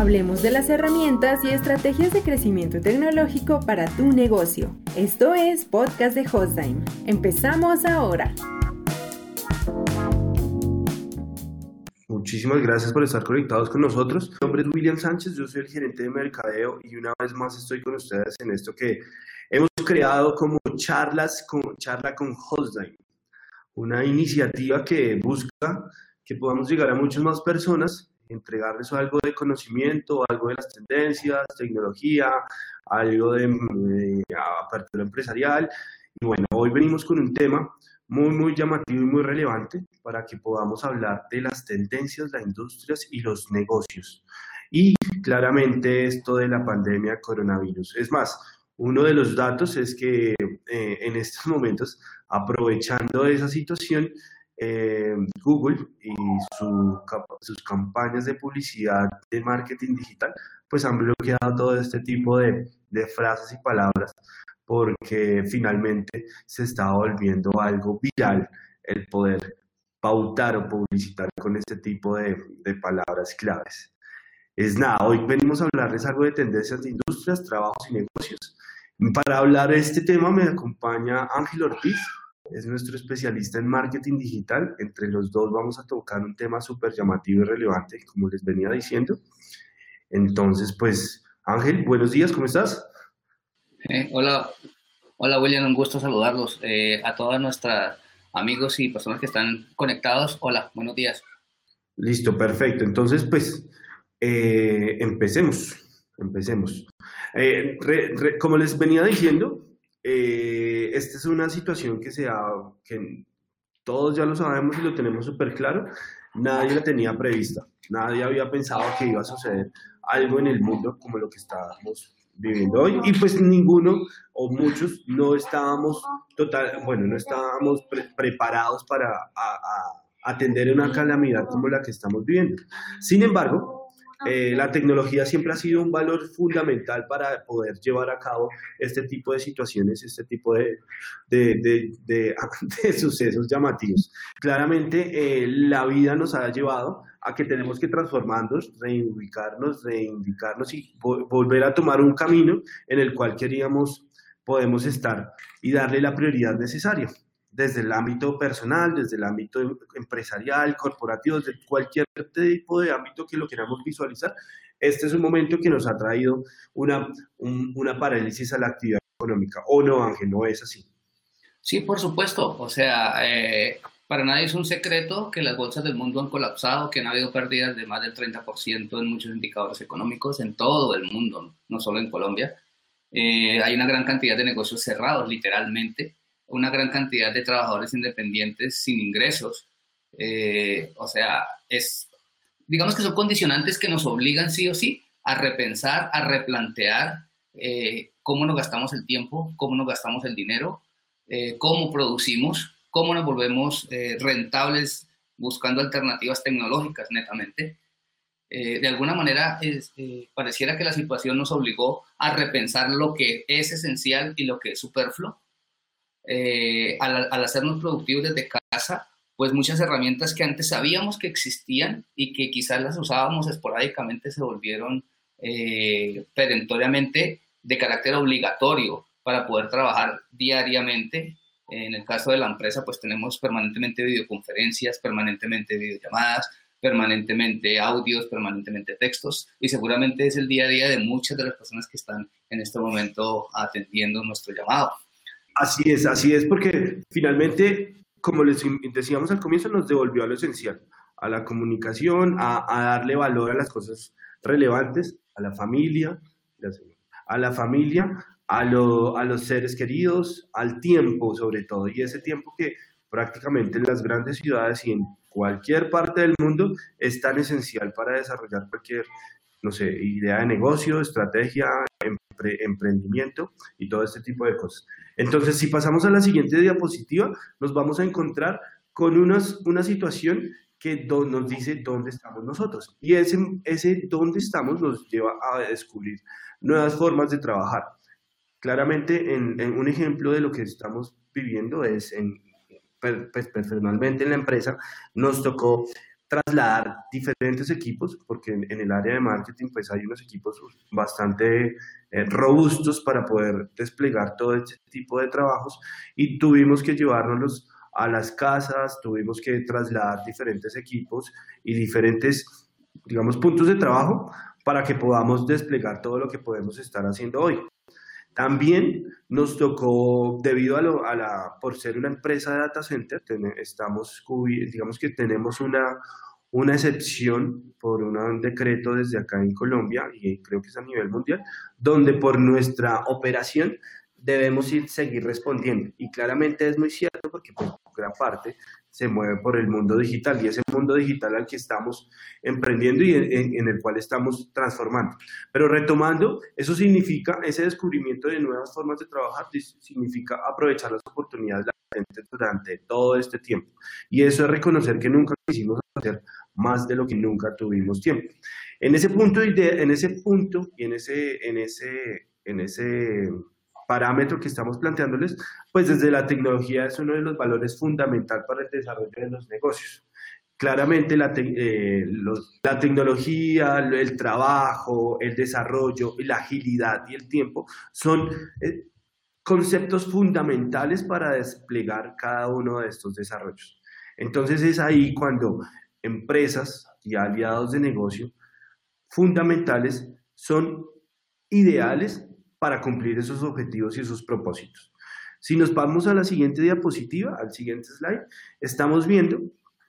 Hablemos de las herramientas y estrategias de crecimiento tecnológico para tu negocio. Esto es Podcast de Hostime. Empezamos ahora. Muchísimas gracias por estar conectados con nosotros. Mi nombre es William Sánchez, yo soy el gerente de mercadeo y una vez más estoy con ustedes en esto que hemos creado como charlas con charla con Hostime, una iniciativa que busca que podamos llegar a muchas más personas, entregarles algo de conocimiento, algo de las tendencias, tecnología, algo de, apertura empresarial. Y bueno, hoy venimos con un tema muy, muy llamativo y muy relevante para que podamos hablar de las tendencias, las industrias y los negocios. Y claramente esto de la pandemia coronavirus. Es más, uno de los datos es que eh, en estos momentos, aprovechando esa situación, eh, Google y sus campañas de publicidad de marketing digital, pues han bloqueado todo este tipo de, de frases y palabras porque finalmente se está volviendo algo viral el poder pautar o publicitar con este tipo de, de palabras claves. Es nada, hoy venimos a hablarles algo de tendencias de industrias, trabajos y negocios. Para hablar de este tema me acompaña Ángel Ortiz, es nuestro especialista en marketing digital. Entre los dos vamos a tocar un tema súper llamativo y relevante, como les venía diciendo. Entonces, pues, Ángel, buenos días, ¿cómo estás? Eh, hola, hola William, un gusto saludarlos. Eh, a todos nuestros amigos y personas que están conectados, hola, buenos días. Listo, perfecto. Entonces, pues, eh, empecemos, empecemos. como les venía diciendo, esta es una situación que, se que todos ya lo sabemos y lo tenemos súper claro. Nadie la tenía prevista, nadie había pensado que iba a suceder algo en el mundo como lo que estábamos viviendo hoy y pues ninguno o muchos no estábamos total, bueno, no estábamos preparados para atender una calamidad como la que estamos viviendo. Sin embargo, eh, la tecnología siempre ha sido un valor fundamental para poder llevar a cabo este tipo de situaciones, este tipo de, de, de, de sucesos llamativos. Claramente, eh, la vida nos ha llevado a que tenemos que transformarnos, reubicarnos, reivindicarnos y volver a tomar un camino en el cual queríamos, podemos estar y darle la prioridad necesaria desde el ámbito personal, desde el ámbito empresarial, corporativo, desde cualquier tipo de ámbito que lo queramos visualizar. Este es un momento que nos ha traído una, una parálisis a la actividad económica. ¿O no, Ángel? ¿No es así? Sí, por supuesto. O sea, eh, para nadie es un secreto que las bolsas del mundo han colapsado, que han habido pérdidas de más del 30% en muchos indicadores económicos en todo el mundo, no solo en Colombia. Eh, hay una gran cantidad de negocios cerrados, literalmente una gran cantidad de trabajadores independientes sin ingresos. Eh, o sea, es, digamos que son condicionantes que nos obligan sí o sí a repensar, a replantear eh, cómo nos gastamos el tiempo, cómo nos gastamos el dinero, eh, cómo producimos, cómo nos volvemos rentables buscando alternativas tecnológicas netamente. de alguna manera es, pareciera que la situación nos obligó a repensar lo que es esencial y lo que es superfluo eh, al, hacernos productivos desde casa, pues muchas herramientas que antes sabíamos que existían y que quizás las usábamos esporádicamente se volvieron eh, perentoriamente de carácter obligatorio para poder trabajar diariamente. En el caso de la empresa, pues tenemos permanentemente videoconferencias, permanentemente videollamadas, permanentemente audios, permanentemente textos y seguramente es el día a día de muchas de las personas que están en este momento atendiendo nuestro llamado. Así es, así es, porque finalmente, como les decíamos al comienzo, nos devolvió a lo esencial, a la comunicación, a, darle valor a las cosas relevantes, a la familia, a la familia, a, a los seres queridos, al tiempo sobre todo, y ese tiempo que prácticamente en las grandes ciudades y en cualquier parte del mundo es tan esencial para desarrollar cualquier, no sé, idea de negocio, estrategia, emprendimiento y todo este tipo de cosas. Entonces, si pasamos a la siguiente diapositiva, nos vamos a encontrar con una situación que nos dice dónde estamos nosotros. Y ese, ese dónde estamos nos lleva a descubrir nuevas formas de trabajar. Claramente, en, un ejemplo de lo que estamos viviendo es, en, pues, personalmente en la empresa, nos tocó trasladar diferentes equipos, porque en, el área de marketing pues hay unos equipos bastante eh, robustos para poder desplegar todo este tipo de trabajos y tuvimos que llevárnoslos a las casas, tuvimos que trasladar diferentes equipos y diferentes, digamos, puntos de trabajo para que podamos desplegar todo lo que podemos estar haciendo hoy. También nos tocó, debido a, la, por ser una empresa de data center, estamos, digamos que tenemos una, una excepción por un decreto desde acá en Colombia, y creo que es a nivel mundial, donde por nuestra operación debemos ir, seguir respondiendo. Y claramente es muy cierto porque pues, gran parte se mueve por el mundo digital y ese mundo digital al que estamos emprendiendo y en, el cual estamos transformando. Pero retomando, eso significa, ese descubrimiento de nuevas formas de trabajar significa aprovechar las oportunidades durante todo este tiempo. Y eso es reconocer que nunca quisimos hacer más de lo que nunca tuvimos tiempo. En ese punto, en ese punto y en ese, en ese, en ese parámetro que estamos planteándoles, pues desde la tecnología es uno de los valores fundamental para el desarrollo de los negocios. Claramente la, eh, tecnología, el trabajo, el desarrollo, la agilidad y el tiempo son eh, conceptos fundamentales para desplegar cada uno de estos desarrollos. Entonces es ahí cuando empresas y aliados de negocio fundamentales son ideales para cumplir esos objetivos y esos propósitos. Si nos vamos a la siguiente diapositiva, al siguiente slide, estamos viendo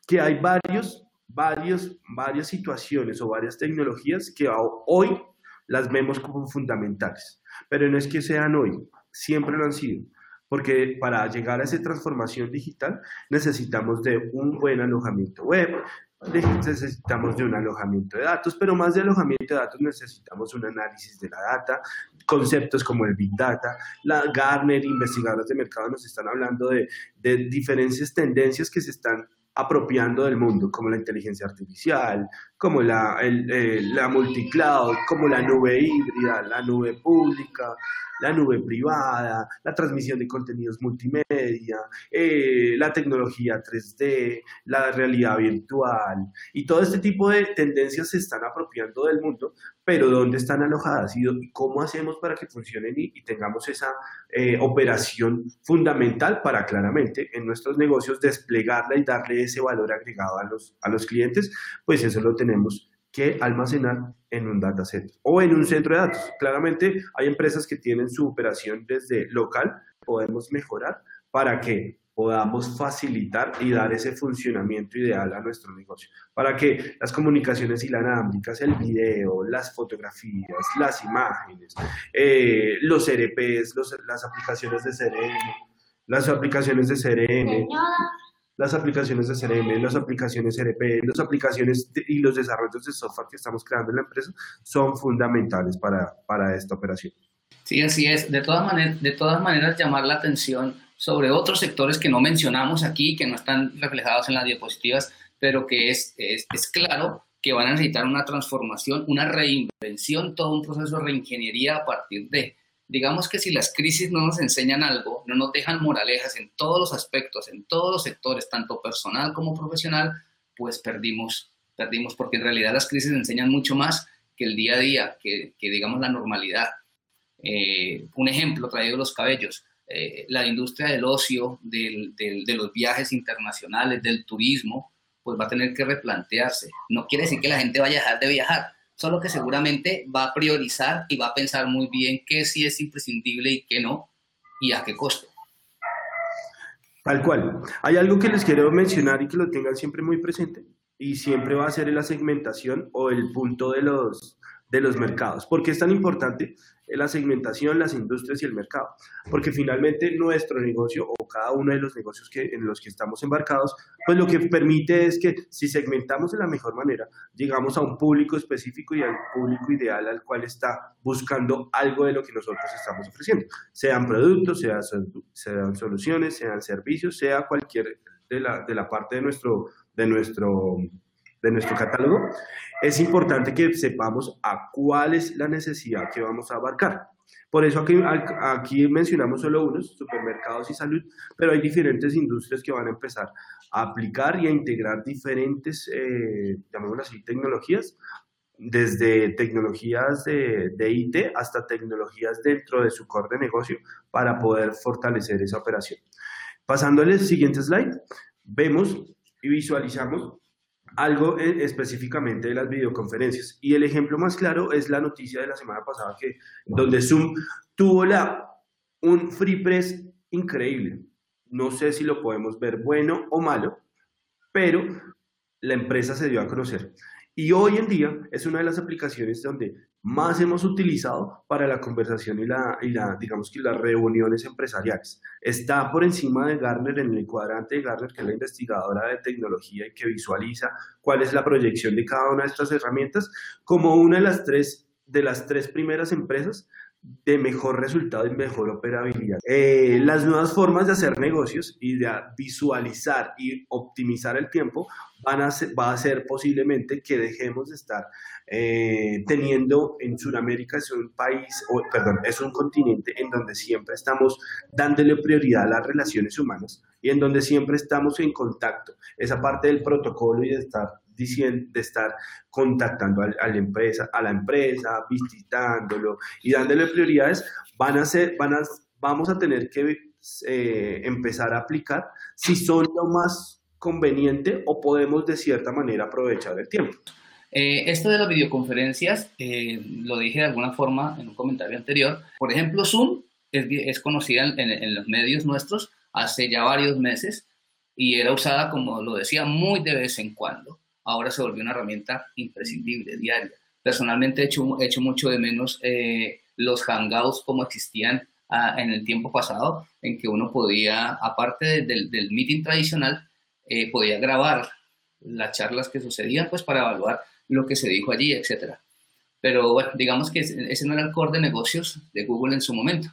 que hay varios, varios, varias situaciones o varias tecnologías que hoy las vemos como fundamentales, pero no es que sean hoy, siempre lo han sido, porque para llegar a esa transformación digital necesitamos de un buen alojamiento web, necesitamos de un alojamiento de datos, pero más de alojamiento de datos necesitamos un análisis de la data, conceptos como el Big Data. La Garner, investigadores de mercado, nos están hablando de, de diferentes tendencias que se están apropiando del mundo, como la inteligencia artificial, como la, el, eh, la multicloud, como la nube híbrida, la nube pública, la nube privada, la transmisión de contenidos multimedia, eh, la tecnología 3D, la realidad virtual. Y todo este tipo de tendencias se están apropiando del mundo, pero ¿dónde están alojadas y cómo hacemos para que funcionen y, tengamos esa eh, operación fundamental para claramente en nuestros negocios desplegarla y darle ese valor agregado a los, a los clientes? Pues eso lo tenemos que almacenar en un dataset o en un centro de datos. Claramente hay empresas que tienen su operación desde local, podemos mejorar para que podamos facilitar y dar ese funcionamiento ideal a nuestro negocio, para que las comunicaciones inalámbricas, el video, las fotografías, las imágenes, eh, los ERPs, las aplicaciones de CRM, las aplicaciones de CRM, las aplicaciones de CRM, las aplicaciones RP, las aplicaciones y los desarrollos de software que estamos creando en la empresa son fundamentales para, para esta operación. Sí, así es. De todas, maneras, de todas maneras, llamar la atención sobre otros sectores que no mencionamos aquí, que no están reflejados en las diapositivas, pero que es, es, es claro que van a necesitar una transformación, una reinvención, todo un proceso de reingeniería a partir de digamos que si las crisis no nos enseñan algo, no nos dejan moralejas en todos los aspectos, en todos los sectores, tanto personal como profesional, pues perdimos, perdimos, porque en realidad las crisis enseñan mucho más que el día a día, que, digamos la normalidad. Eh, un ejemplo traído los cabellos, eh, la industria del ocio, de los viajes internacionales, del turismo, pues va a tener que replantearse. No quiere decir que la gente vaya a dejar de viajar, solo que seguramente va a priorizar y va a pensar muy bien qué sí es imprescindible y qué no, y a qué costo. Tal cual. Hay algo que les quiero mencionar y que lo tengan siempre muy presente, y siempre va a ser la segmentación o el punto de los, de los mercados. ¿Por qué es tan importante? La segmentación, las industrias y el mercado. Porque finalmente nuestro negocio o cada uno de los negocios que, en los que estamos embarcados, pues lo que permite es que si segmentamos de la mejor manera, llegamos a un público específico y al público ideal al cual está buscando algo de lo que nosotros estamos ofreciendo. Sean productos, sean, sean soluciones, sean servicios, sea cualquier de la, de la parte de nuestro, de nuestro de nuestro catálogo, es importante que sepamos a cuál es la necesidad que vamos a abarcar. Por eso aquí, aquí mencionamos solo unos, supermercados y salud, pero hay diferentes industrias que van a empezar a aplicar y a integrar diferentes, eh, llamémoslo así, tecnologías, desde tecnologías de, de, IT hasta tecnologías dentro de su core de negocio para poder fortalecer esa operación. Pasando al siguiente slide, vemos y visualizamos algo e, específicamente de las videoconferencias. Y el ejemplo más claro es la noticia de la semana pasada, que, donde Zoom tuvo la, un free press increíble. No sé si lo podemos ver bueno o malo, pero la empresa se dio a conocer. Y hoy en día es una de las aplicaciones donde más hemos utilizado para la conversación y la, digamos que las reuniones empresariales. Está por encima de Gartner en el cuadrante de Gartner, que es la investigadora de tecnología y que visualiza cuál es la proyección de cada una de estas herramientas, como una de las tres, de las tres primeras empresas de mejor resultado y mejor operabilidad. Eh, las nuevas formas de hacer negocios y de visualizar y optimizar el tiempo van a ser, va a ser posiblemente que dejemos de estar eh, teniendo en Sudamérica es un país, o, perdón, es un continente en donde siempre estamos dándole prioridad a las relaciones humanas y en donde siempre estamos en contacto. Esa parte del protocolo y de estar diciendo, de estar contactando a, la empresa, a la empresa, visitándolo y dándole prioridades, van a ser, van a, vamos a tener que eh, empezar a aplicar si son lo más conveniente o podemos de cierta manera aprovechar el tiempo. Eh, esto de las videoconferencias, eh, lo dije de alguna forma en un comentario anterior. Por ejemplo, Zoom es, es conocida en, en, los medios nuestros hace ya varios meses y era usada, como lo decía, muy de vez en cuando ahora se volvió una herramienta imprescindible, diaria. Personalmente he hecho, mucho de menos eh, los hangouts como existían ah, en el tiempo pasado, en que uno podía, aparte del, del meeting tradicional, eh, podía grabar las charlas que sucedían, pues para evaluar lo que se dijo allí, etc. Pero bueno, digamos que ese no era el core de negocios de Google en su momento.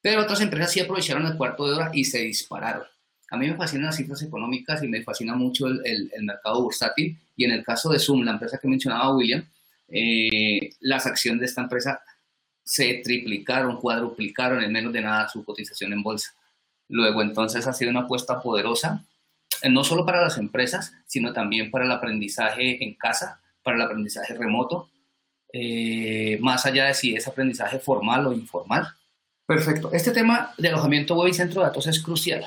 Pero otras empresas sí aprovecharon el cuarto de hora y se dispararon. A mí me fascinan las cifras económicas y me fascina mucho el, el, mercado bursátil. Y en el caso de Zoom, la empresa que mencionaba William, eh, las acciones de esta empresa se triplicaron, cuadruplicaron en menos de nada su cotización en bolsa. Luego, entonces, ha sido una apuesta poderosa, eh, no solo para las empresas, sino también para el aprendizaje en casa, para el aprendizaje remoto, eh, más allá de si es aprendizaje formal o informal. Perfecto. Este tema de alojamiento web y centro de datos es crucial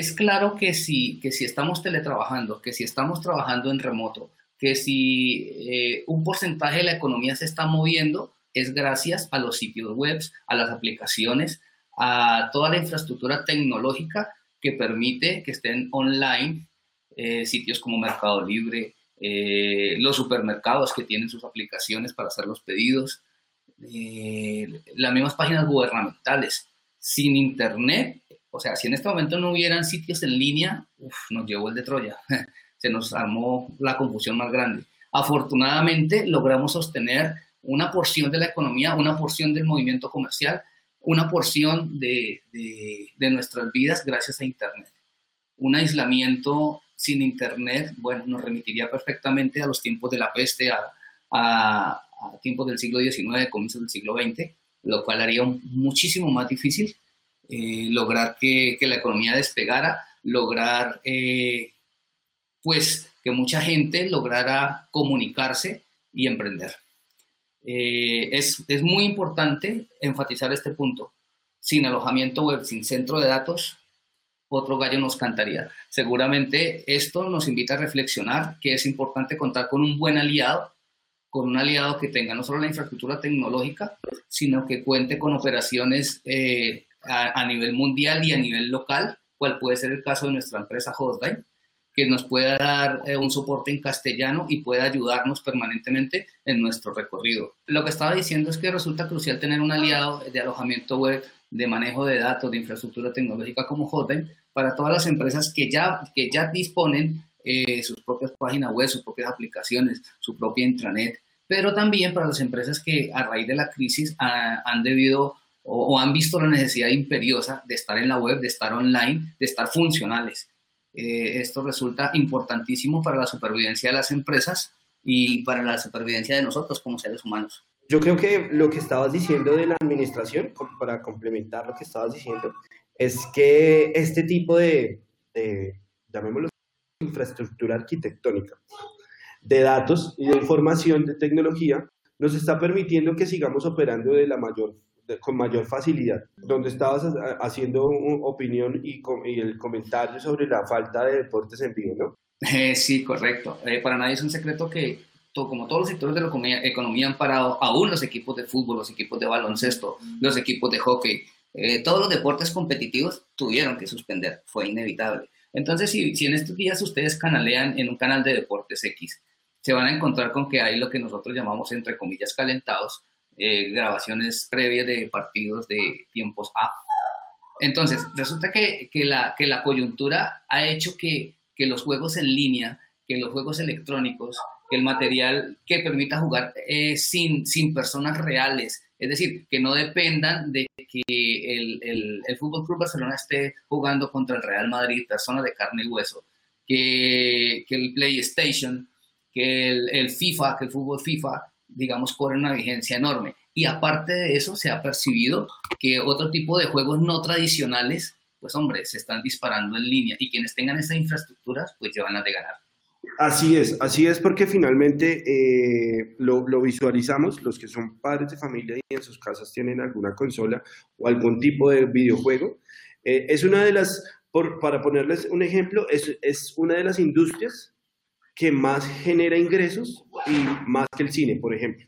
es claro que si, que si estamos teletrabajando, que si estamos trabajando en remoto, que si eh, un porcentaje de la economía se está moviendo, es gracias a los sitios web, a las aplicaciones, a toda la infraestructura tecnológica que permite que estén online eh, sitios como Mercado Libre, eh, los supermercados que tienen sus aplicaciones para hacer los pedidos, las mismas páginas gubernamentales. Sin Internet o sea, si en este momento no hubieran sitios en línea, nos llevó el de Troya. Se nos armó la confusión más grande. Afortunadamente logramos sostener una porción de la economía, una porción del movimiento comercial, una porción de, de, nuestras vidas gracias a Internet. Un aislamiento sin Internet, bueno, nos remitiría perfectamente a los tiempos de la peste, a, a, a tiempos del siglo XIX, comienzos del siglo XX, lo cual haría muchísimo más difícil eh, lograr que, la economía despegara, lograr eh, pues que mucha gente lograra comunicarse y emprender. Eh, es, es, muy importante enfatizar este punto. Sin alojamiento web, sin centro de datos, otro gallo nos cantaría. Seguramente esto nos invita a reflexionar que es importante contar con un buen aliado, con un aliado que tenga no solo la infraestructura tecnológica, sino que cuente con operaciones a, nivel mundial y a nivel local, cual puede ser el caso de nuestra empresa Hotline, que nos pueda dar eh, un soporte en castellano y pueda ayudarnos permanentemente en nuestro recorrido. Lo que estaba diciendo es que resulta crucial tener un aliado de alojamiento web, de manejo de datos, de infraestructura tecnológica como Hotline, para todas las empresas que ya, que ya disponen eh, sus propias páginas web, sus propias aplicaciones, su propia intranet, pero también para las empresas que a raíz de la crisis han debido o, han visto la necesidad imperiosa de estar en la web, de estar online, de estar funcionales. Eh, esto resulta importantísimo para la supervivencia de las empresas y para la supervivencia de nosotros como seres humanos. yo creo que lo que estabas diciendo de la administración, para complementar lo que estabas diciendo, es que este tipo de, de llamémoslo, infraestructura arquitectónica, de datos y de información, de tecnología, nos está permitiendo que sigamos operando de la mayor, con mayor facilidad. Donde estabas haciendo opinión y, y, el comentario sobre la falta de deportes en vivo, ¿no? Eh, sí, correcto. Eh, para nadie es un secreto que, como todos los sectores de la economía, han parado, aún los equipos de fútbol, los equipos de baloncesto, los equipos de hockey, eh, todos los deportes competitivos tuvieron que suspender, fue inevitable. Entonces, si, si en estos días ustedes canalean en un canal de deportes X, se van a encontrar con que hay lo que nosotros llamamos, entre comillas, calentados, eh, grabaciones previas de partidos de tiempos A. Entonces, resulta que, que, la, que la coyuntura ha hecho que, que los juegos en línea, que los juegos electrónicos, que el material que permita jugar eh, sin, sin personas reales, es decir, que no dependan de que el, el, el Fútbol Club Barcelona esté jugando contra el Real Madrid, personas de carne y hueso, que, que el PlayStation que el, FIFA, que el fútbol FIFA, digamos, corre una vigencia enorme. Y aparte de eso, se ha percibido que otro tipo de juegos no tradicionales, pues hombre, se están disparando en línea y quienes tengan esas infraestructuras, pues llevan a de ganar. Así es, así es porque finalmente eh, lo, visualizamos, los que son padres de familia y en sus casas tienen alguna consola o algún tipo de videojuego. Eh, es una de las, para ponerles un ejemplo, es, es una de las industrias que más genera ingresos y más que el cine, por ejemplo.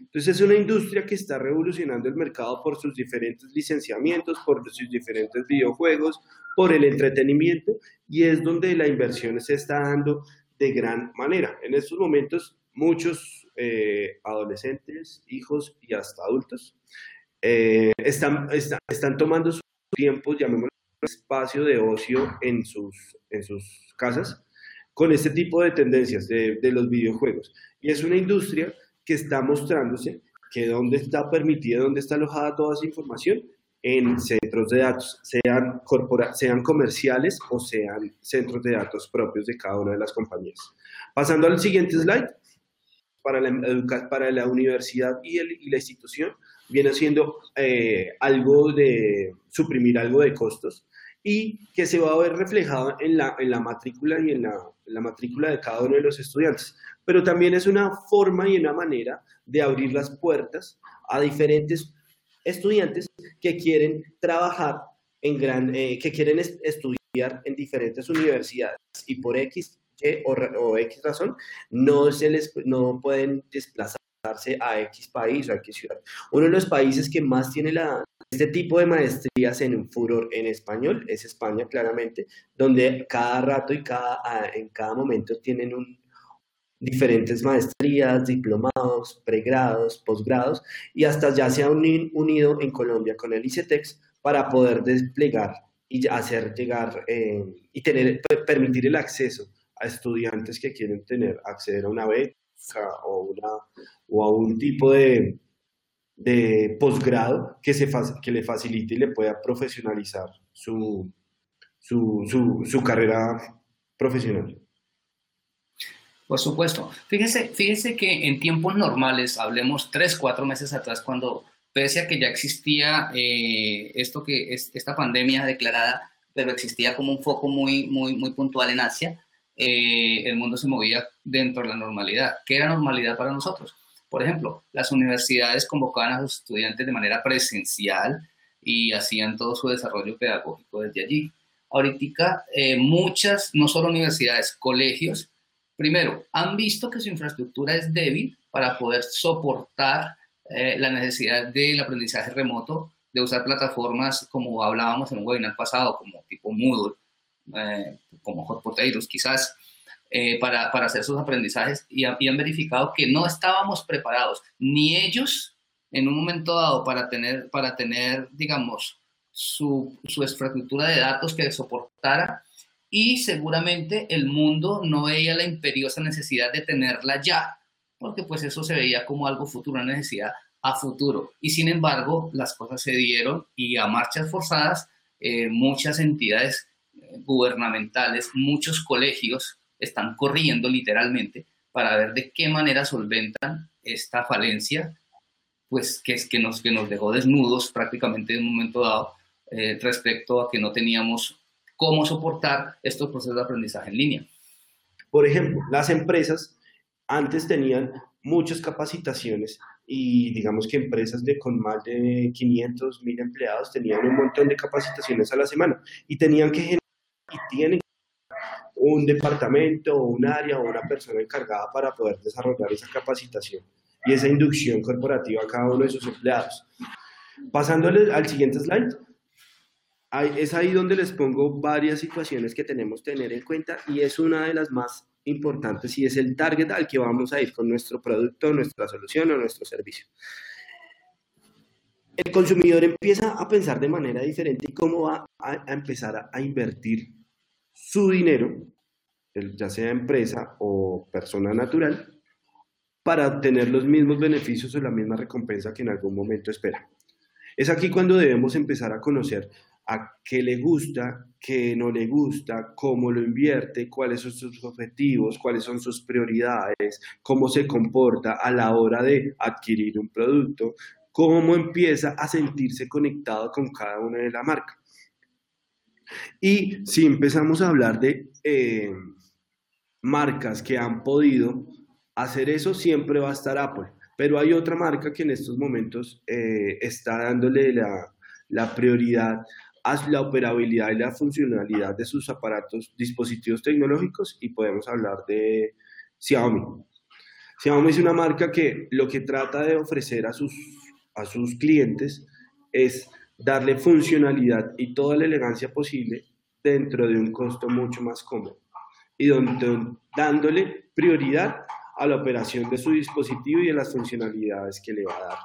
Entonces es una industria que está revolucionando el mercado por sus diferentes licenciamientos, por sus diferentes videojuegos, por el entretenimiento y es donde la inversión se está dando de gran manera. En estos momentos muchos eh, adolescentes, hijos y hasta adultos eh, están, están, tomando su tiempo, llamémoslo espacio de ocio en sus, en sus casas con este tipo de tendencias de, los videojuegos. Y es una industria que está mostrándose que dónde está permitida, dónde está alojada toda esa información en centros de datos, sean, corpora sean comerciales o sean centros de datos propios de cada una de las compañías. Pasando al siguiente slide, para la, para la universidad y, el, y la institución, viene siendo eh, algo de suprimir algo de costos y que se va a ver reflejado en la, en la matrícula y en la, la matrícula de cada uno de los estudiantes. Pero también es una forma y una manera de abrir las puertas a diferentes estudiantes que quieren trabajar en gran, eh, que quieren estudiar en diferentes universidades y por X o, o, X razón no se les no pueden a X país o a X ciudad. Uno de los países que más tiene la, este tipo de maestrías en furor en español es España, claramente, donde cada rato y cada, ah, en cada momento tienen un, diferentes maestrías, diplomados, pregrados, posgrados, y hasta ya se han unido en Colombia con el ICETEX para poder desplegar y hacer llegar eh, y tener, permitir el acceso a estudiantes que quieren tener, acceder a una beca o, a un tipo de, de posgrado que, que le facilite y le pueda profesionalizar su, su, su, carrera profesional. Por supuesto. Fíjese, fíjese que en tiempos normales, hablemos tres, cuatro meses atrás, cuando pese a que ya existía eh, esto que es esta pandemia declarada, pero existía como un foco muy, muy, muy puntual en Asia, eh, el mundo se movía dentro de la normalidad. ¿Qué era normalidad para nosotros? Por ejemplo, las universidades convocaban a sus estudiantes de manera presencial y hacían todo su desarrollo pedagógico desde allí. Ahorita eh, muchas, no solo universidades, colegios, primero, han visto que su infraestructura es débil para poder soportar eh, la necesidad del aprendizaje remoto, de usar plataformas como hablábamos en un webinar pasado, como tipo Moodle, eh, como Hot Potatoes quizás, eh, para, para, hacer sus aprendizajes y, han verificado que no estábamos preparados, ni ellos en un momento dado para tener, para tener digamos, su, su infraestructura de datos que soportara y seguramente el mundo no veía la imperiosa necesidad de tenerla ya, porque pues eso se veía como algo futuro, una necesidad a futuro. Y sin embargo, las cosas se dieron y a marchas forzadas, eh, muchas entidades gubernamentales, muchos colegios están corriendo literalmente para ver de qué manera solventan esta falencia pues que, que, nos, que nos dejó desnudos prácticamente en un momento dado eh, respecto a que no teníamos cómo soportar estos procesos de aprendizaje en línea. Por ejemplo, las empresas antes tenían muchas capacitaciones y digamos que empresas de con más de 500 mil empleados tenían un montón de capacitaciones a la semana y tenían que y tienen un departamento o un área o una persona encargada para poder desarrollar esa capacitación y esa inducción corporativa a cada uno de sus empleados. Pasándole al siguiente slide, es ahí donde les pongo varias situaciones que tenemos que tener en cuenta y es una de las más importantes y es el target al que vamos a ir con nuestro producto, nuestra solución o nuestro servicio. El consumidor empieza a pensar de manera diferente y cómo va a, empezar a, invertir su dinero, ya sea empresa o persona natural, para obtener los mismos beneficios o la misma recompensa que en algún momento espera. Es aquí cuando debemos empezar a conocer a qué le gusta, qué no le gusta, cómo lo invierte, cuáles son sus objetivos, cuáles son sus prioridades, cómo se comporta a la hora de adquirir un producto, cómo empieza a sentirse conectado con cada una de la marca. Y si empezamos a hablar de eh, marcas que han podido hacer eso, siempre va a estar Apple. Pero hay otra marca que en estos momentos eh, está dándole la, la prioridad la operabilidad y la funcionalidad de sus aparatos, dispositivos tecnológicos y podemos hablar de Xiaomi. Xiaomi es una marca que lo que trata de ofrecer a sus, a sus clientes es darle funcionalidad y toda la elegancia posible dentro de un costo mucho más cómodo y donde, dándole prioridad a la operación de su dispositivo y a las funcionalidades que le va a dar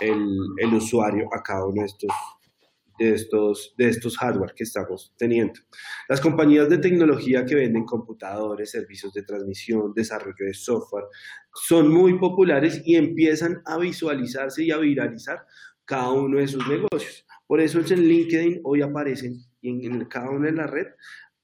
el, el usuario a cada uno de estos de estos, de estos hardware que estamos teniendo. Las compañías de tecnología que venden computadores, servicios de transmisión, desarrollo de software, son muy populares y empiezan a visualizarse y a viralizar cada uno de sus negocios. Por eso en LinkedIn hoy aparecen y en, cada una de las redes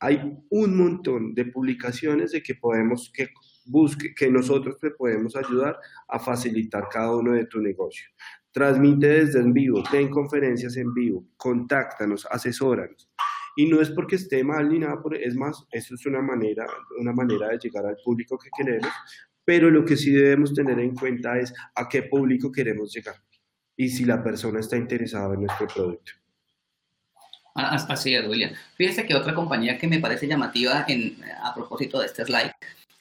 hay un montón de publicaciones de que podemos, que busque, que nosotros te podemos ayudar a facilitar cada uno de tu negocio. Transmite desde en vivo, ten conferencias en vivo, contáctanos, asesóranos. Y no es porque esté mal ni nada, es más, eso es una manera, una manera de llegar al público que queremos, pero lo que sí debemos tener en cuenta es a qué público queremos llegar y si la persona está interesada en nuestro producto. Ah, así es, William. Fíjese que otra compañía que me parece llamativa a propósito de este slide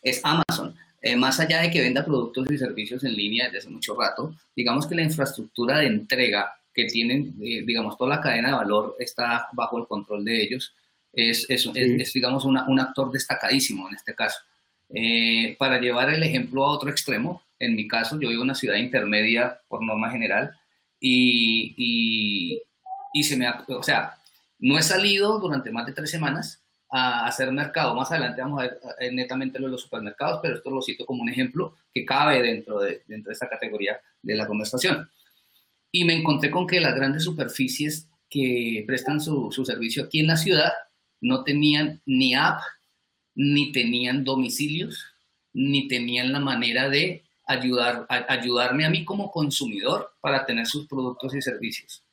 es Amazon. Eh, más allá de que venda productos y servicios en línea desde hace mucho rato, digamos que la infraestructura de entrega que tienen, eh, digamos, toda la cadena de valor está bajo el control de ellos. Es, es, es, digamos, una, un actor destacadísimo en este caso. Eh, para llevar el ejemplo a otro extremo, en mi caso, yo vivo en una ciudad intermedia por norma general y, y, y se me ha, o sea, no he salido durante más de tres semanas a hacer mercado. Más adelante vamos a ver eh, netamente lo de los supermercados, pero esto lo cito como un ejemplo que cabe dentro de, dentro de esta categoría de la conversación. Y me encontré con que las grandes superficies que prestan su, su servicio aquí en la ciudad no tenían ni app, ni tenían domicilios, ni tenían la manera de ayudar, ayudarme a mí como consumidor para tener sus productos y servicios.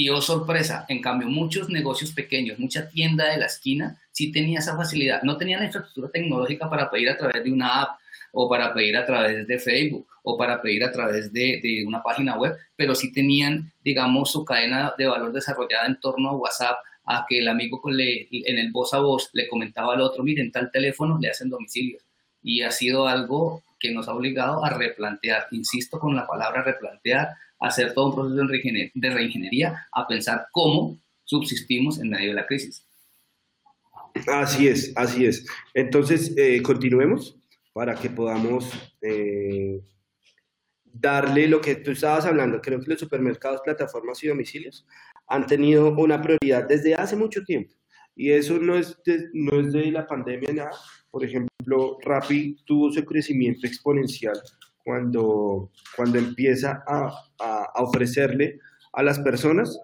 Y oh sorpresa, en cambio muchos negocios pequeños, mucha tienda de la esquina, sí tenía esa facilidad. No tenían la infraestructura tecnológica para pedir a través de una app o para pedir a través de Facebook o para pedir a través de, de una página web, pero sí tenían, digamos, su cadena de valor desarrollada en torno a WhatsApp, a que el amigo le, en el voz a voz le comentaba al otro, miren, tal teléfono le hacen domicilios. Y ha sido algo que nos ha obligado a replantear, insisto con la palabra replantear, hacer todo un proceso de reingeniería, a pensar cómo subsistimos en medio de la crisis. Así es, así es. Entonces, eh, continuemos para que podamos eh, darle lo que tú estabas hablando. Creo que los supermercados, plataformas y domicilios han tenido una prioridad desde hace mucho tiempo. Y eso no es de, no es de la pandemia nada. Por ejemplo, Rappi tuvo su crecimiento exponencial cuando, cuando empieza a, a, ofrecerle a las personas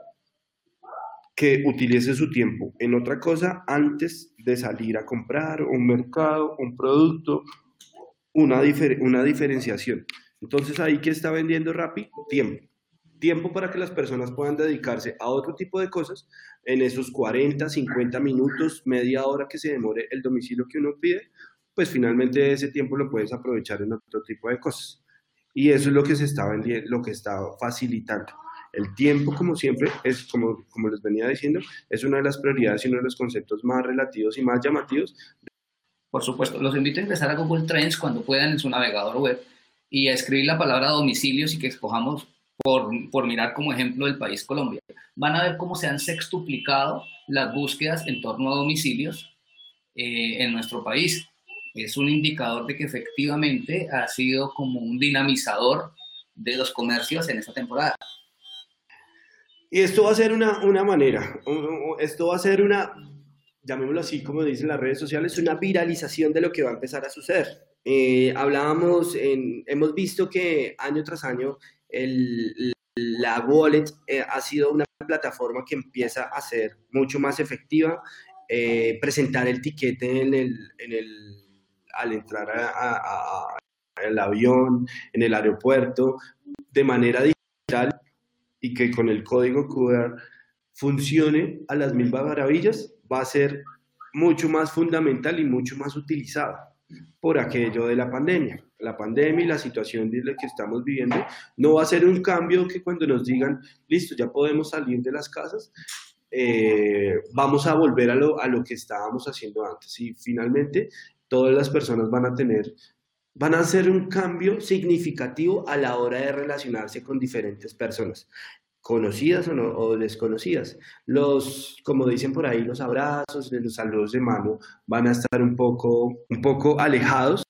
que utilice su tiempo en otra cosa antes de salir a comprar un mercado, un producto, una, una diferenciación. Entonces ahí que está vendiendo Rappi, tiempo. Tiempo para que las personas puedan dedicarse a otro tipo de cosas en esos 40, 50 minutos, media hora que se demore el domicilio que uno pide, pues finalmente ese tiempo lo puedes aprovechar en otro tipo de cosas. Y eso es lo que se está vendiendo, lo que está facilitando. El tiempo, como siempre, es como, como les venía diciendo, es una de las prioridades y uno de los conceptos más relativos y más llamativos. Por supuesto, los invito a ingresar a Google Trends cuando puedan en su navegador web y a escribir la palabra domicilios y que escojamos por, por mirar como ejemplo el país Colombia. Van a ver cómo se han sextuplicado las búsquedas en torno a domicilios eh, en nuestro país. Es un indicador de que efectivamente ha sido como un dinamizador de los comercios en esta temporada. Y esto va a ser una, una manera, esto va a ser una, llamémoslo así como dicen las redes sociales, una viralización de lo que va a empezar a suceder. Eh, hablábamos, hemos visto que año tras año la wallet eh, ha sido una plataforma que empieza a ser mucho más efectiva, eh, presentar el tiquete en el, al entrar al avión, en el aeropuerto, de manera digital y que con el código QR funcione a las mil maravillas, va a ser mucho más fundamental y mucho más utilizado por aquello de la pandemia. La pandemia y la situación que estamos viviendo no va a ser un cambio que cuando nos digan, listo, ya podemos salir de las casas, eh, vamos a volver a lo, a lo que estábamos haciendo antes. Y finalmente, todas las personas van a tener, van a hacer un cambio significativo a la hora de relacionarse con diferentes personas conocidas o, desconocidas. Los, como dicen por ahí, los abrazos, los saludos de mano van a estar un poco, un poco alejados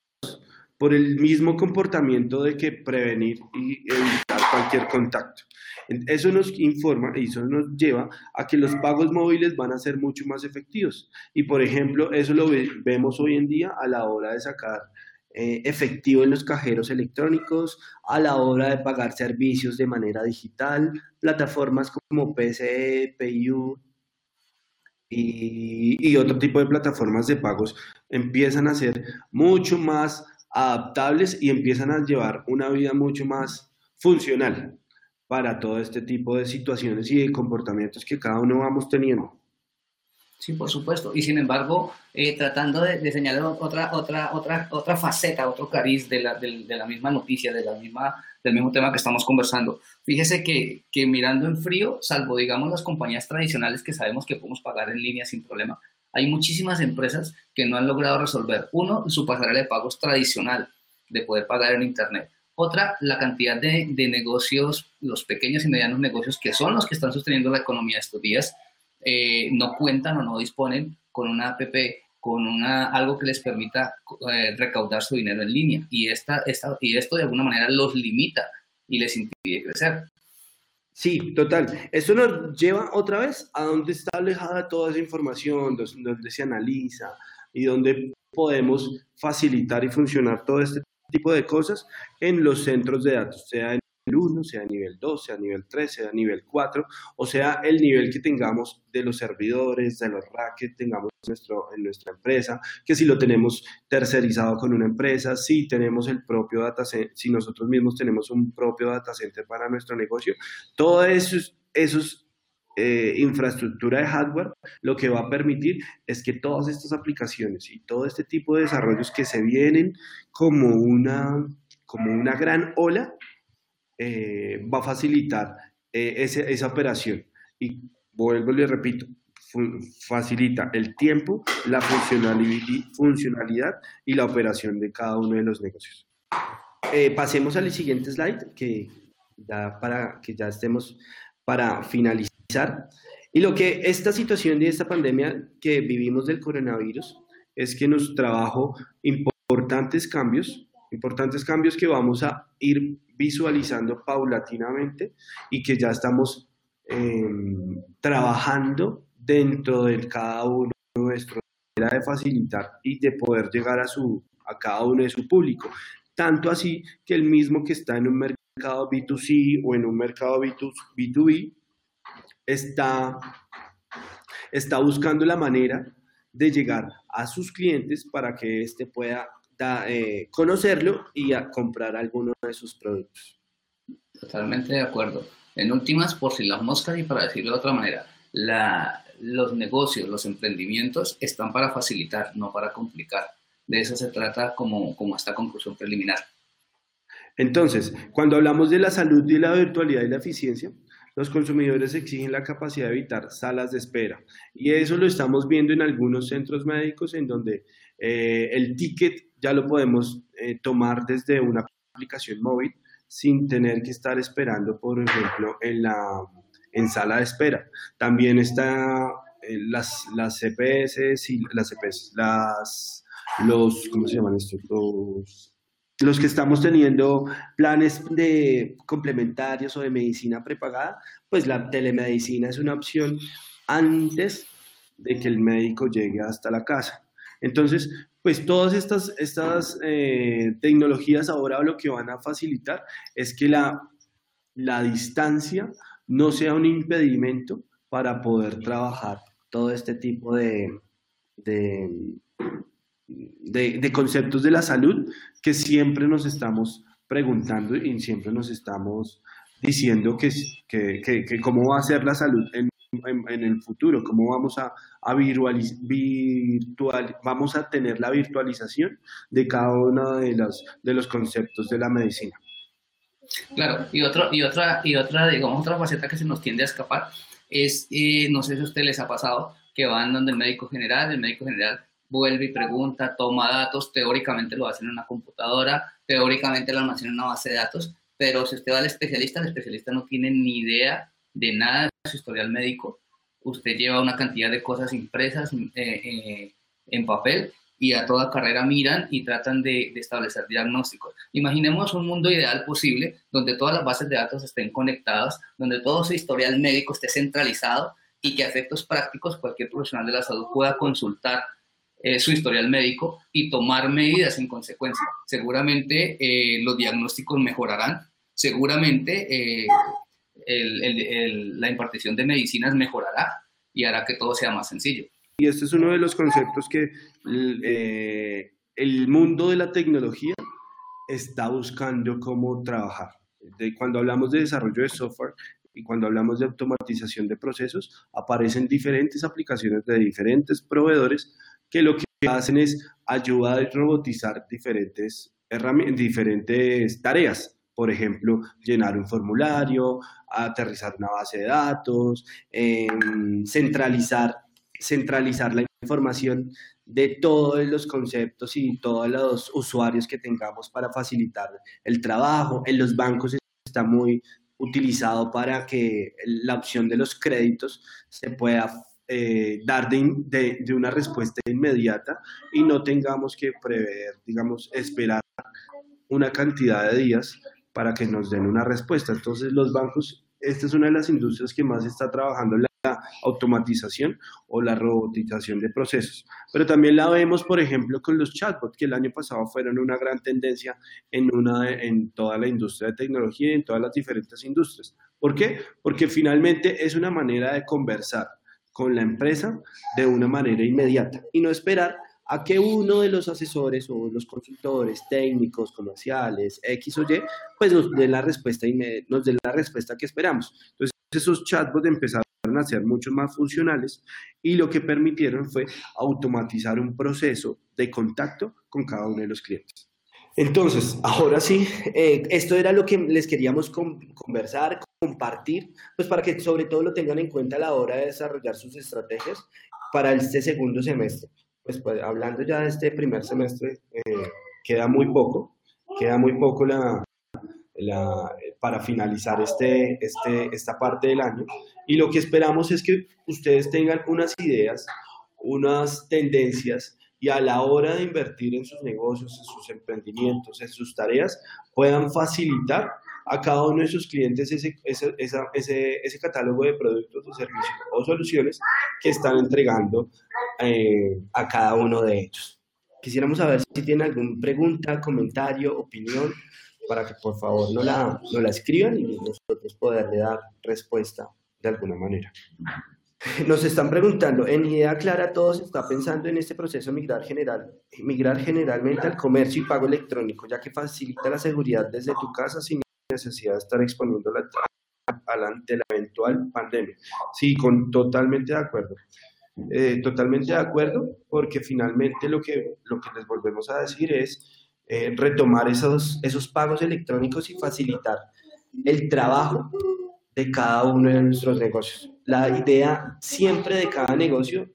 por el mismo comportamiento de que prevenir y evitar cualquier contacto. Eso nos informa y eso nos lleva a que los pagos móviles van a ser mucho más efectivos. Y por ejemplo, eso lo vemos hoy en día a la hora de sacar eh, efectivo en los cajeros electrónicos, a la hora de pagar servicios de manera digital, plataformas como PCE, PayU y, y otro tipo de plataformas de pagos empiezan a ser mucho más adaptables y empiezan a llevar una vida mucho más funcional para todo este tipo de situaciones y de comportamientos que cada uno vamos teniendo. Sí, por supuesto. Y sin embargo, eh, tratando de, señalar otra, otra, otra, otra faceta, otro cariz de la, de, la misma noticia, de la misma, del mismo tema que estamos conversando. Fíjese que, que, mirando en frío, salvo, digamos, las compañías tradicionales que sabemos que podemos pagar en línea sin problema, hay muchísimas empresas que no han logrado resolver, uno, su pasarela de pagos tradicional, de poder pagar en Internet. Otra, la cantidad de, de negocios, los pequeños y medianos negocios, que son los que están sosteniendo la economía estos días, eh, no cuentan o no disponen con una app, con una, algo que les permita eh, recaudar su dinero en línea. Y, esta, esta, y esto de alguna manera los limita y les impide crecer. Sí, total. Esto nos lleva otra vez a donde está alejada toda esa información, donde se analiza y donde podemos facilitar y funcionar todo este tipo de cosas en los centros de datos, sea en 1, sea nivel 2, sea nivel 3, sea nivel 4, o sea el nivel que tengamos de los servidores, de los racks que tengamos en, en nuestra empresa, que si lo tenemos tercerizado con una empresa, si tenemos el propio data si nosotros mismos tenemos un propio data center para nuestro negocio, todo eso, esos eh, infraestructura de hardware, lo que va a permitir es que todas estas aplicaciones y todo este tipo de desarrollos que se vienen como una, como una gran ola, eh, va a facilitar eh, esa operación. Y vuelvo y le repito, facilita el tiempo, la funcionalidad y la operación de cada uno de los negocios. Pasemos al siguiente slide, que para que ya estemos para finalizar. Y lo que esta situación de esta pandemia que vivimos del coronavirus es que nos trajo importantes cambios, importantes cambios que vamos a ir visualizando paulatinamente y que ya estamos em, trabajando dentro de cada uno de nuestros de facilitar y de poder llegar a, su, a cada uno de su público. Tanto así que el mismo que está en un mercado B2C o en un mercado B2B está, está buscando la manera de llegar a sus clientes para que éste pueda eh, conocerlo y a comprar alguno de sus productos. Totalmente de acuerdo. En últimas, por si las moscas y para decirlo de otra manera, la, los negocios, los emprendimientos están para facilitar, no para complicar. De eso se trata como, como esta conclusión preliminar. Entonces, cuando hablamos de la salud y la virtualidad y la eficiencia, los consumidores exigen la capacidad de evitar salas de espera. Y eso lo estamos viendo en algunos centros médicos en donde eh, el ticket ya lo podemos eh, tomar desde una aplicación móvil sin tener que estar esperando, por ejemplo, en la en sala de espera. También está eh, las, las CPS y las CPS, las, los, ¿cómo se llaman estos? Los, los que estamos teniendo planes de complementarios o de medicina prepagada, pues la telemedicina es una opción antes de que el médico llegue hasta la casa. Entonces, pues todas estas, estas eh, tecnologías ahora lo que van a facilitar es que la, la distancia no sea un impedimento para poder trabajar todo este tipo de, de, de, conceptos de la salud que siempre nos estamos preguntando y siempre nos estamos diciendo que, que, que, cómo va a ser la salud en, en, el futuro, cómo vamos a, a virtual, vamos a tener la virtualización de cada uno de, las, de los conceptos de la medicina. Claro, y, otro, y, otra, y otra, digamos, otra faceta que se nos tiende a escapar es, eh, no sé si a ustedes les ha pasado, que van donde el médico general, el médico general vuelve y pregunta, toma datos, teóricamente lo hacen en una computadora, teóricamente lo almacena en una base de datos, pero si usted va al especialista, el especialista no tiene ni idea de nada de su historial médico, usted lleva una cantidad de cosas impresas eh, eh, en papel y a toda carrera miran y tratan de, establecer diagnósticos. Imaginemos un mundo ideal posible donde todas las bases de datos estén conectadas, donde todo ese historial médico esté centralizado y que a efectos prácticos cualquier profesional de la salud pueda consultar eh, su historial médico y tomar medidas en consecuencia. Seguramente eh, los diagnósticos mejorarán, seguramente eh, la impartición de medicinas mejorará y hará que todo sea más sencillo. Y este es uno de los conceptos que eh, el mundo de la tecnología está buscando cómo trabajar. De, cuando hablamos de desarrollo de software y cuando hablamos de automatización de procesos, aparecen diferentes aplicaciones de diferentes proveedores que lo que hacen es ayudar a robotizar diferentes, diferentes tareas. Por ejemplo, llenar un formulario, aterrizar una base de datos, em, centralizar centralizar la información de todos los conceptos y todos los usuarios que tengamos para facilitar el trabajo. En los bancos está muy utilizado para que la opción de los créditos se pueda eh, dar de, de, una respuesta inmediata y no tengamos que prever, digamos, esperar una cantidad de días para que nos den una respuesta. Entonces los bancos, esta es una de las industrias que más está trabajando automatización o la robotización de procesos. Pero también la vemos, por ejemplo, con los chatbots, que el año pasado fueron una gran tendencia en, una, en toda la industria de tecnología y en todas las diferentes industrias. ¿Por qué? Porque finalmente es una manera de conversar con la empresa de una manera inmediata y no esperar a que uno de los asesores o los consultores técnicos, comerciales, X o Y, pues nos dé la respuesta, nos dé la respuesta que esperamos. Entonces, esos chatbots empezaron a ser mucho más funcionales y lo que permitieron fue automatizar un proceso de contacto con cada uno de los clientes. Entonces, ahora sí, eh, esto era lo que les queríamos conversar, compartir, pues para que sobre todo lo tengan en cuenta a la hora de desarrollar sus estrategias para este segundo semestre. Pues, pues hablando ya de este primer semestre, eh, queda muy poco, queda muy poco la, para finalizar este, este, esta parte del año. Y lo que esperamos es que ustedes tengan unas ideas, unas tendencias y a la hora de invertir en sus negocios, en sus emprendimientos, en sus tareas, puedan facilitar a cada uno de sus clientes ese, ese, ese, ese catálogo de productos o servicios o soluciones que están entregando eh, a cada uno de ellos. Quisiéramos saber si tienen alguna pregunta, comentario, opinión para que por favor no la, no la escriban y nosotros poderle dar respuesta de alguna manera. Nos están preguntando, en idea clara todos está pensando en este proceso migrar general, migrar generalmente al comercio y pago electrónico, ya que facilita la seguridad desde tu casa sin necesidad de estar exponiéndola ante la eventual pandemia. Sí, con, totalmente de acuerdo. Eh, totalmente de acuerdo, porque finalmente lo que, lo que les volvemos a decir es eh, retomar esos, esos pagos electrónicos y facilitar el trabajo de cada uno de nuestros negocios. La idea siempre de cada negocio,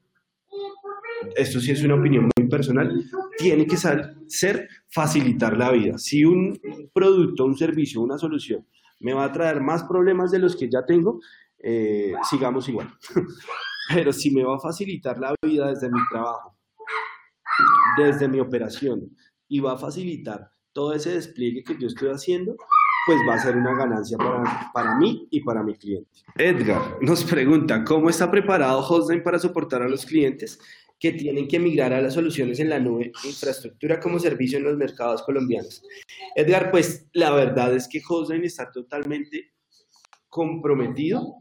esto sí es una opinión muy personal, tiene que ser facilitar la vida. Si un producto, un servicio, una solución me va a traer más problemas de los que ya tengo, eh, sigamos igual. Pero si me va a facilitar la vida desde mi trabajo, desde mi operación, y va a facilitar todo ese despliegue que yo estoy haciendo, pues va a ser una ganancia para, para mí y para mi cliente. Edgar nos pregunta, ¿cómo está preparado Hostline para soportar a los clientes que tienen que migrar a las soluciones en la nube, infraestructura como servicio en los mercados colombianos? Edgar, pues la verdad es que Hostline está totalmente comprometido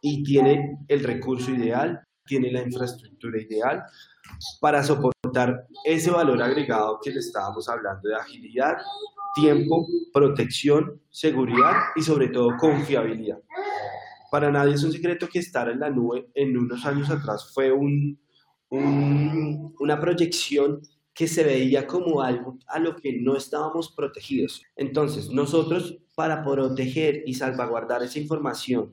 y tiene el recurso ideal, tiene la infraestructura ideal para soportar ese valor agregado que le estábamos hablando de agilidad, tiempo, protección, seguridad y sobre todo confiabilidad. Para nadie es un secreto que estar en la nube en unos años atrás fue un, una proyección que se veía como algo a lo que no estábamos protegidos. Entonces, nosotros para proteger y salvaguardar esa información,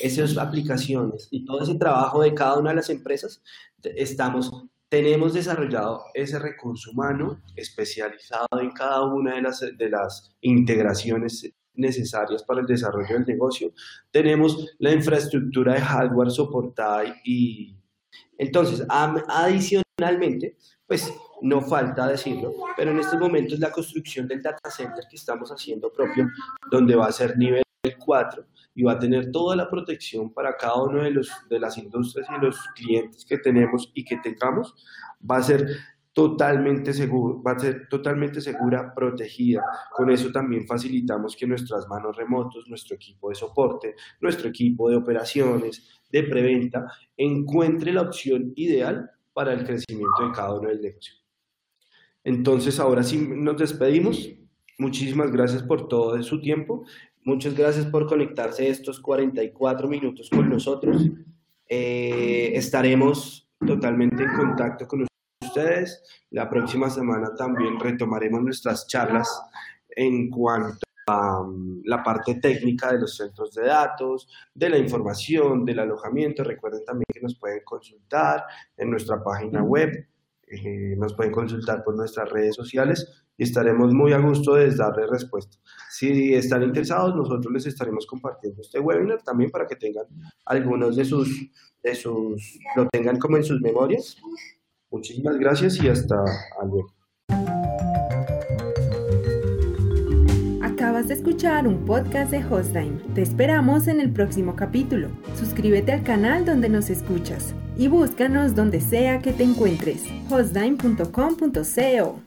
esas aplicaciones y todo ese trabajo de cada una de las empresas, estamos tenemos desarrollado ese recurso humano especializado en cada una de las, de las integraciones necesarias para el desarrollo del negocio. Tenemos la infraestructura de hardware soportada y entonces, adicionalmente, pues no falta decirlo, pero en estos momentos la construcción del data center que estamos haciendo propio, donde va a ser nivel 4 y va a tener toda la protección para cada uno de, los, de las industrias y los clientes que tenemos y que tengamos, va a ser totalmente seguro, va a ser totalmente segura, protegida. Con eso también facilitamos que nuestras manos remotos, nuestro equipo de soporte, nuestro equipo de operaciones, de preventa, encuentre la opción ideal para el crecimiento de cada uno del negocio. Entonces, ahora sí nos despedimos. Muchísimas gracias por todo su tiempo. Muchas gracias por conectarse estos 44 minutos con nosotros. Eh, estaremos totalmente en contacto con ustedes. La próxima semana también retomaremos nuestras charlas en cuanto a um, la parte técnica de los centros de datos, de la información, del alojamiento. Recuerden también que nos pueden consultar en nuestra página web, eh, nos pueden consultar por nuestras redes sociales y estaremos muy a gusto de darle respuesta. Si están interesados, nosotros les estaremos compartiendo este webinar también para que tengan algunos de sus, de sus, lo tengan como en sus memorias. Muchísimas gracias y hasta luego. Acabas de escuchar un podcast de Hostime. Te esperamos en el próximo capítulo. Suscríbete al canal donde nos escuchas y búscanos donde sea que te encuentres. hostime.com.co